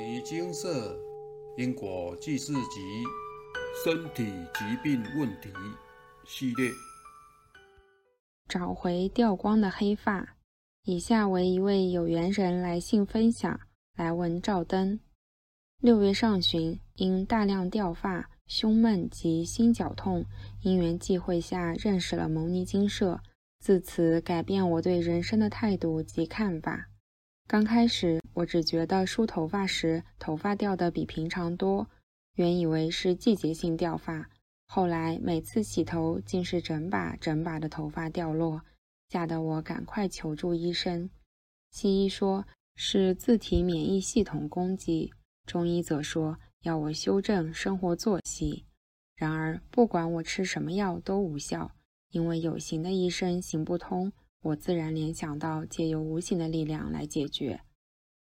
尼精舍因果记事集身体疾病问题系列，找回掉光的黑发。以下为一位有缘人来信分享，来问照灯。六月上旬，因大量掉发、胸闷及心绞痛，因缘际会下认识了牟尼精舍，自此改变我对人生的态度及看法。刚开始，我只觉得梳头发时头发掉的比平常多，原以为是季节性掉发。后来每次洗头，竟是整把整把的头发掉落，吓得我赶快求助医生。西医说是自体免疫系统攻击，中医则说要我修正生活作息。然而不管我吃什么药都无效，因为有形的医生行不通。我自然联想到借由无形的力量来解决。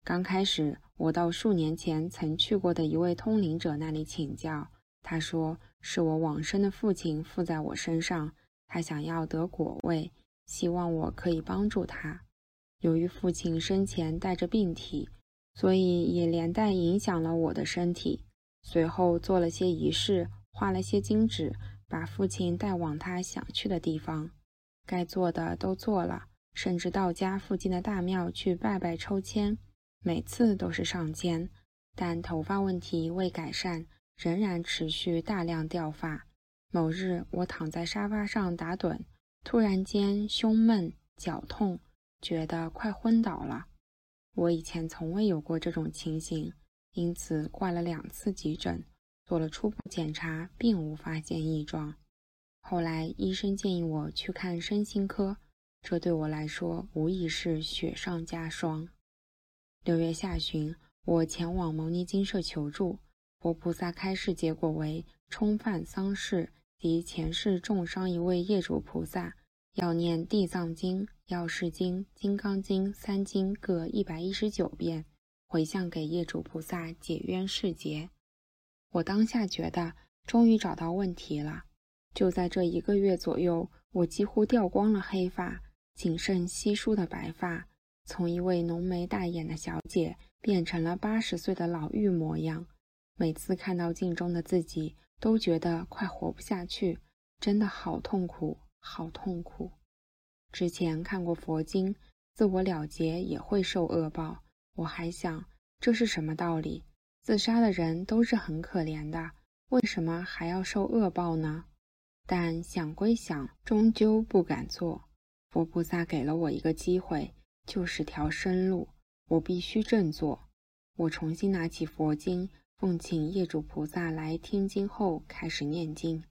刚开始，我到数年前曾去过的一位通灵者那里请教，他说是我往生的父亲附在我身上，他想要得果位，希望我可以帮助他。由于父亲生前带着病体，所以也连带影响了我的身体。随后做了些仪式，画了些金纸，把父亲带往他想去的地方。该做的都做了，甚至到家附近的大庙去拜拜抽签，每次都是上签，但头发问题未改善，仍然持续大量掉发。某日，我躺在沙发上打盹，突然间胸闷、脚痛，觉得快昏倒了。我以前从未有过这种情形，因此挂了两次急诊，做了初步检查，并无发现异状。后来医生建议我去看身心科，这对我来说无疑是雪上加霜。六月下旬，我前往牟尼精舍求助，佛菩萨开示结果为冲犯丧事及前世重伤一位业主菩萨，要念地藏经、药师经、金刚经三经各一百一十九遍，回向给业主菩萨解冤释结。我当下觉得终于找到问题了。就在这一个月左右，我几乎掉光了黑发，仅剩稀疏的白发，从一位浓眉大眼的小姐变成了八十岁的老妪模样。每次看到镜中的自己，都觉得快活不下去，真的好痛苦，好痛苦。之前看过佛经，自我了结也会受恶报。我还想，这是什么道理？自杀的人都是很可怜的，为什么还要受恶报呢？但想归想，终究不敢做。佛菩萨给了我一个机会，就是条生路，我必须振作。我重新拿起佛经，奉请业主菩萨来听经后，开始念经。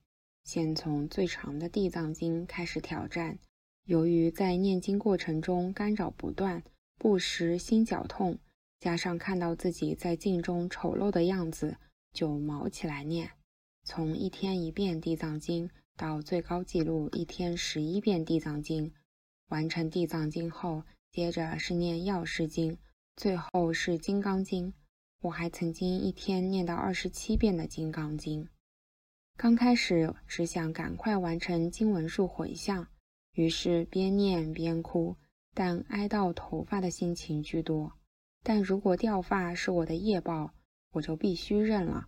先从最长的地藏经开始挑战。由于在念经过程中干扰不断，不时心绞痛，加上看到自己在镜中丑陋的样子，就毛起来念。从一天一遍地藏经。到最高纪录一天十一遍地藏经，完成地藏经后，接着是念药师经，最后是金刚经。我还曾经一天念到二十七遍的金刚经。刚开始只想赶快完成经文数回向，于是边念边哭，但哀悼头发的心情居多。但如果掉发是我的业报，我就必须认了，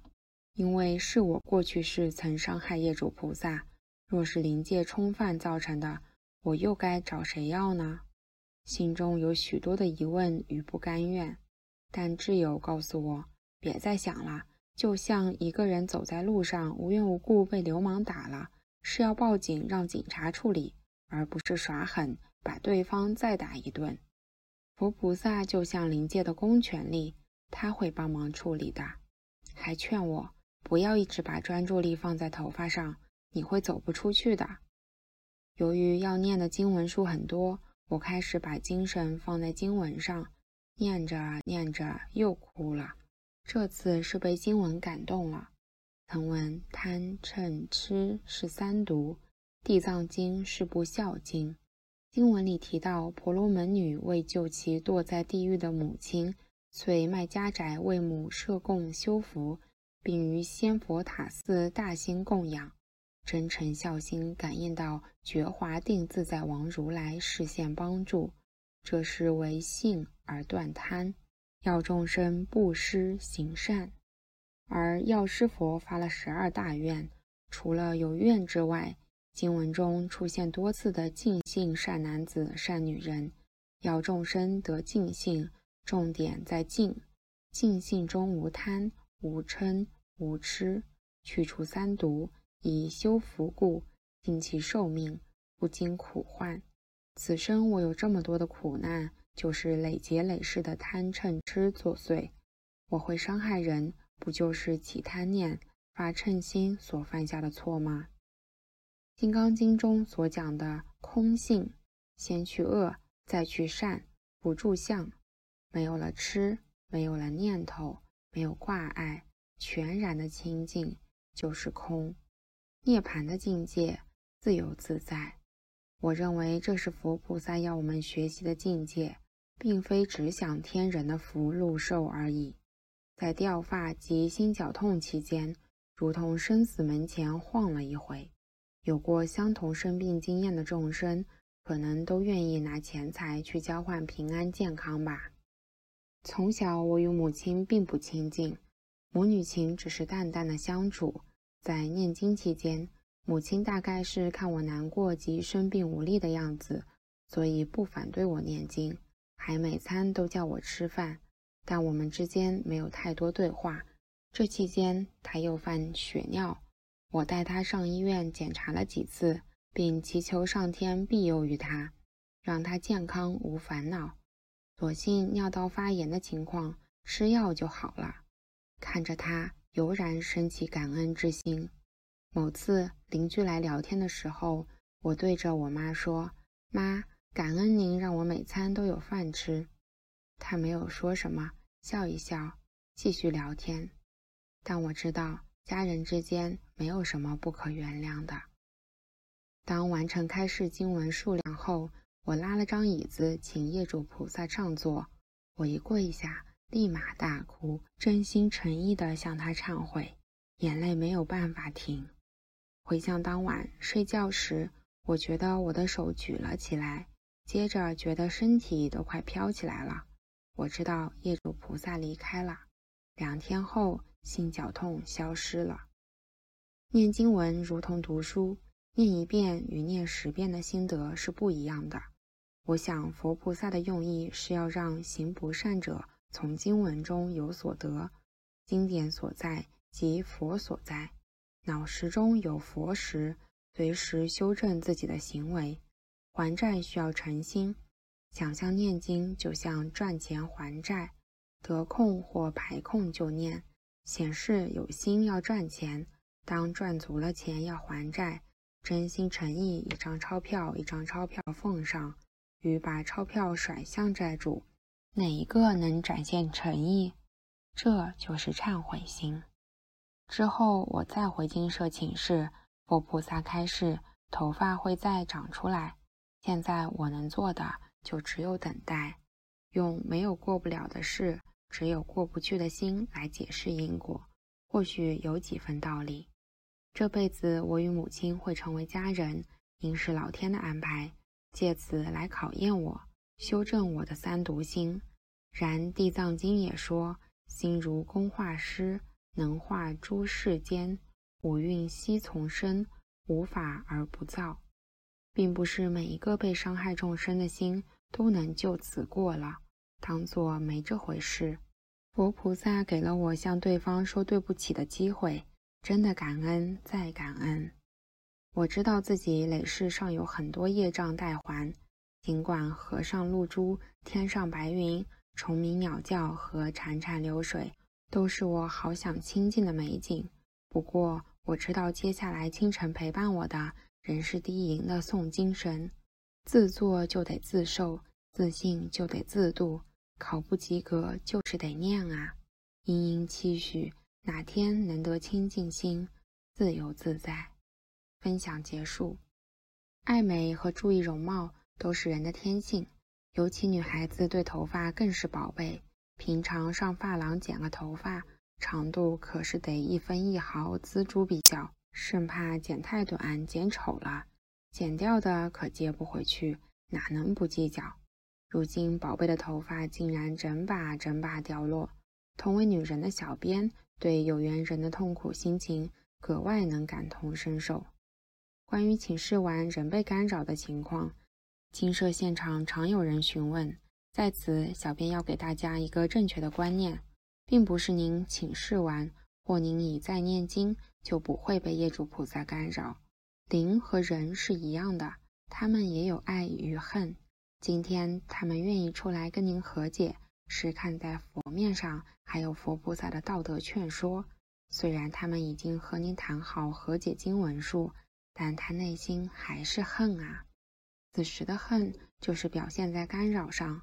因为是我过去世曾伤害业主菩萨。若是灵界冲犯造成的，我又该找谁要呢？心中有许多的疑问与不甘愿，但挚友告诉我，别再想了。就像一个人走在路上，无缘无故被流氓打了，是要报警让警察处理，而不是耍狠把对方再打一顿。佛菩萨就像灵界的公权力，他会帮忙处理的。还劝我不要一直把专注力放在头发上。你会走不出去的。由于要念的经文数很多，我开始把精神放在经文上，念着念着又哭了。这次是被经文感动了。曾闻贪嗔痴是三毒，地藏经是部孝经。经文里提到，婆罗门女为救其堕在地狱的母亲，遂卖家宅为母设供修福，并于仙佛塔寺大兴供养。真诚孝心感应到觉华定自在王如来视线帮助，这是为信而断贪。要众生布施行善。而药师佛发了十二大愿，除了有愿之外，经文中出现多次的尽性善男子、善女人，要众生得尽性，重点在尽。尽性中无贪、无嗔、无痴，去除三毒，以修福故，尽其寿命，不经苦患。此生我有这么多的苦难，就是累劫累世的贪嗔痴作祟。我会伤害人。不就是起贪念、发嗔心所犯下的错吗？《金刚经》中所讲的空性，先去恶，再去善，不住相，没有了痴，没有了念头，没有挂碍，全然的清净，就是空。涅槃的境界，自由自在。我认为这是佛菩萨要我们学习的境界，并非只享天人的福禄寿而已。在掉发及心绞痛期间，如同生死门前晃了一回。有过相同生病经验的众生，可能都愿意拿钱财去交换平安健康吧。从小我与母亲并不亲近，母女情只是淡淡的相处。在念经期间，母亲大概是看我难过及生病无力的样子，所以不反对我念经，还每餐都叫我吃饭。但我们之间没有太多对话。这期间，他又犯血尿，我带他上医院检查了几次，并祈求上天庇佑于他，让他健康无烦恼。所幸尿道发炎的情况，吃药就好了。看着他，油然升起感恩之心。某次邻居来聊天的时候，我对着我妈说：“妈，感恩您让我每餐都有饭吃。”他没有说什么，笑一笑，继续聊天。但我知道，家人之间没有什么不可原谅的。当完成开示经文数量后，我拉了张椅子，请业主菩萨上座。我一跪下，立马大哭，真心诚意地向他忏悔，眼泪没有办法停。回想当晚睡觉时，我觉得我的手举了起来，接着觉得身体都快飘起来了。我知道业主菩萨离开了，两天后心绞痛消失了。念经文如同读书，念一遍与念十遍的心得是不一样的。我想佛菩萨的用意是要让行不善者从经文中有所得。经典所在即佛所在，脑识中有佛时，随时修正自己的行为。还债需要诚心。想象念经就像赚钱还债，得空或排空就念，显示有心要赚钱。当赚足了钱要还债，真心诚意一张钞票一张钞票奉上，与把钞票甩向债主，哪一个能展现诚意？这就是忏悔心。之后我再回金舍寝室，佛菩萨开示，头发会再长出来。现在我能做的。就只有等待，用没有过不了的事，只有过不去的心来解释因果，或许有几分道理。这辈子我与母亲会成为家人，应是老天的安排，借此来考验我，修正我的三毒心。然《地藏经》也说：“心如工画师，能画诸世间。五蕴悉从生，无法而不造。”并不是每一个被伤害众生的心都能就此过了，当做没这回事。佛菩萨给了我向对方说对不起的机会，真的感恩再感恩。我知道自己累世上有很多业障待还，尽管河上露珠、天上白云、虫鸣鸟叫和潺潺流水都是我好想亲近的美景，不过我知道接下来清晨陪伴我的。人是低吟的诵经神，自作就得自受，自信就得自度，考不及格就是得念啊！殷殷期许哪天能得清净心，自由自在。分享结束。爱美和注意容貌都是人的天性，尤其女孩子对头发更是宝贝。平常上发廊剪个头发，长度可是得一分一毫锱铢必较。生怕剪太短，剪丑了，剪掉的可接不回去，哪能不计较？如今宝贝的头发竟然整把整把掉落。同为女人的小编，对有缘人的痛苦心情格外能感同身受。关于请示完人被干扰的情况，经社现场常有人询问。在此，小编要给大家一个正确的观念，并不是您请示完或您已在念经就不会被业主菩萨干扰。灵和人是一样的，他们也有爱与恨。今天他们愿意出来跟您和解，是看在佛面上，还有佛菩萨的道德劝说。虽然他们已经和您谈好和解经文数，但他内心还是恨啊。此时的恨就是表现在干扰上。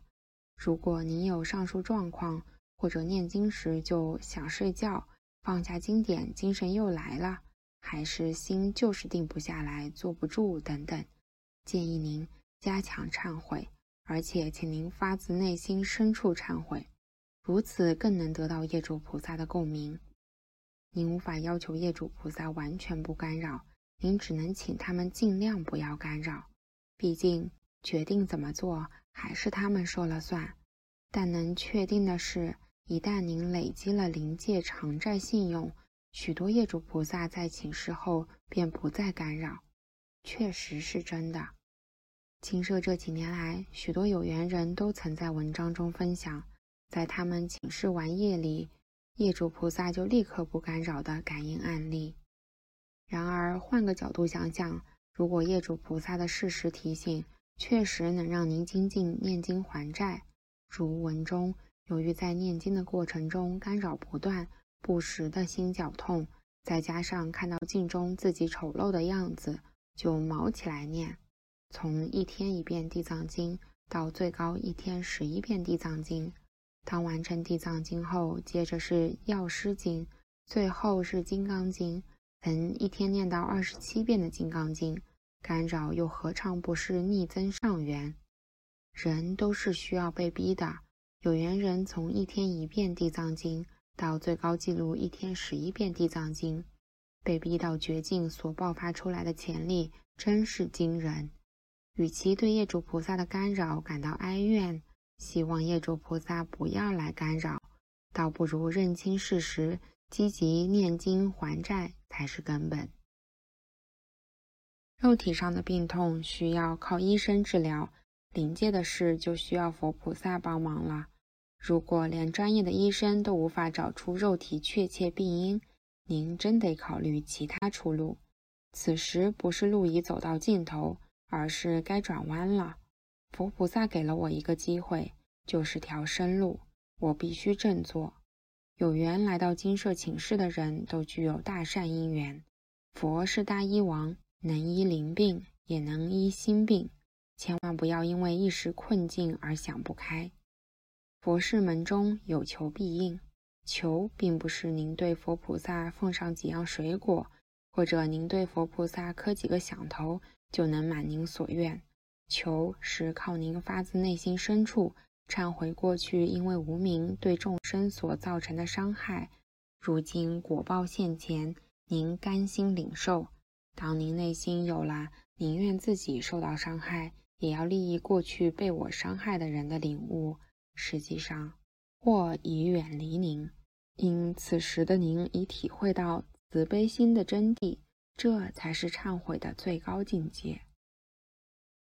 如果您有上述状况，或者念经时就想睡觉，放下经典，精神又来了。还是心就是定不下来，坐不住等等，建议您加强忏悔，而且请您发自内心深处忏悔，如此更能得到业主菩萨的共鸣。您无法要求业主菩萨完全不干扰，您只能请他们尽量不要干扰。毕竟决定怎么做还是他们说了算。但能确定的是，一旦您累积了临界偿债信用。许多业主菩萨在请示后便不再干扰，确实是真的。青社这几年来，许多有缘人都曾在文章中分享，在他们请示完夜里，业主菩萨就立刻不干扰的感应案例。然而，换个角度想想，如果业主菩萨的适时提醒确实能让您精进念经还债，如文中由于在念经的过程中干扰不断。不时的心绞痛，再加上看到镜中自己丑陋的样子，就毛起来念。从一天一遍地藏经到最高一天十一遍地藏经，当完成地藏经后，接着是药师经，最后是金刚经，能一天念到二十七遍的金刚经，干扰又何尝不是逆增上缘？人都是需要被逼的，有缘人从一天一遍地藏经。到最高纪录一天十一遍地藏经，被逼到绝境所爆发出来的潜力真是惊人。与其对业主菩萨的干扰感到哀怨，希望业主菩萨不要来干扰，倒不如认清事实，积极念经还债才是根本。肉体上的病痛需要靠医生治疗，临界的事就需要佛菩萨帮忙了。如果连专业的医生都无法找出肉体确切病因，您真得考虑其他出路。此时不是路已走到尽头，而是该转弯了。佛菩萨给了我一个机会，就是条生路，我必须振作。有缘来到金舍请示的人都具有大善因缘。佛是大医王，能医灵病，也能医心病。千万不要因为一时困境而想不开。佛事门中有求必应，求并不是您对佛菩萨奉上几样水果，或者您对佛菩萨磕几个响头就能满您所愿。求是靠您发自内心深处忏悔过去因为无名对众生所造成的伤害，如今果报现前，您甘心领受。当您内心有了宁愿自己受到伤害，也要利益过去被我伤害的人的领悟。实际上，或已远离您，因此时的您已体会到慈悲心的真谛，这才是忏悔的最高境界。《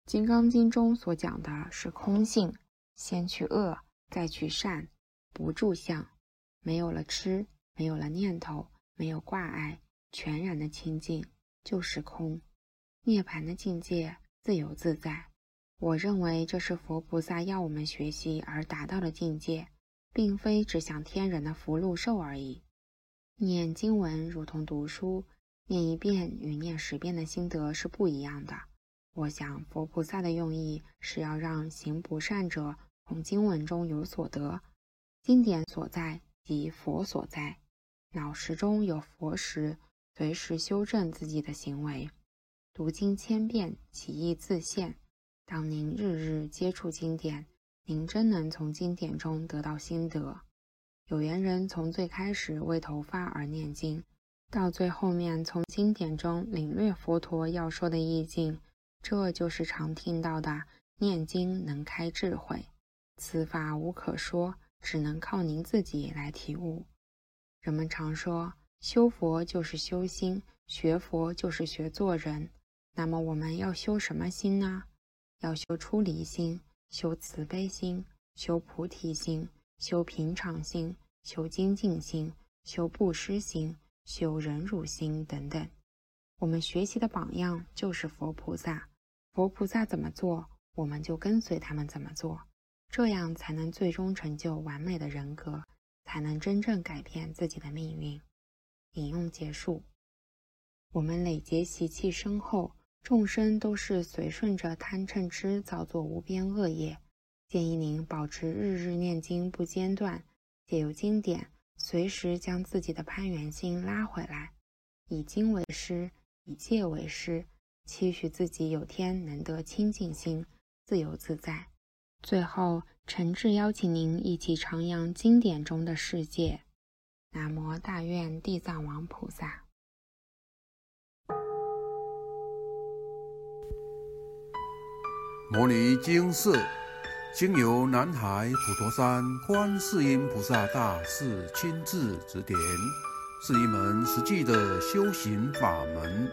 金刚经》中所讲的是空性，先去恶，再去善，不住相，没有了痴，没有了念头，没有挂碍，全然的清净，就是空，涅槃的境界，自由自在。我认为这是佛菩萨要我们学习而达到的境界，并非只想天人的福禄寿而已。念经文如同读书，念一遍与念十遍的心得是不一样的。我想佛菩萨的用意是要让行不善者从经文中有所得，经典所在即佛所在，脑识中有佛时，随时修正自己的行为。读经千遍，其意自现。当您日日接触经典，您真能从经典中得到心得。有缘人从最开始为头发而念经，到最后面从经典中领略佛陀要说的意境，这就是常听到的念经能开智慧，此法无可说，只能靠您自己来体悟。人们常说，修佛就是修心，学佛就是学做人。那么我们要修什么心呢？要修出离心，修慈悲心，修菩提心，修平常心，修精进心，修布施心，修忍辱心等等。我们学习的榜样就是佛菩萨，佛菩萨怎么做，我们就跟随他们怎么做，这样才能最终成就完美的人格，才能真正改变自己的命运。引用结束。我们累劫习气深厚，众生都是随顺着贪嗔痴造作无边恶业。建议您保持日日念经不间断，借由经典，随时将自己的攀缘心拉回来，以经为师。以戒为师，期许自己有天能得清净心，自由自在。最后，诚挚邀请您一起徜徉经典中的世界。南无大愿地藏王菩萨。摩尼经寺经由南海普陀山观世音菩萨大士亲自指点。是一门实际的修行法门，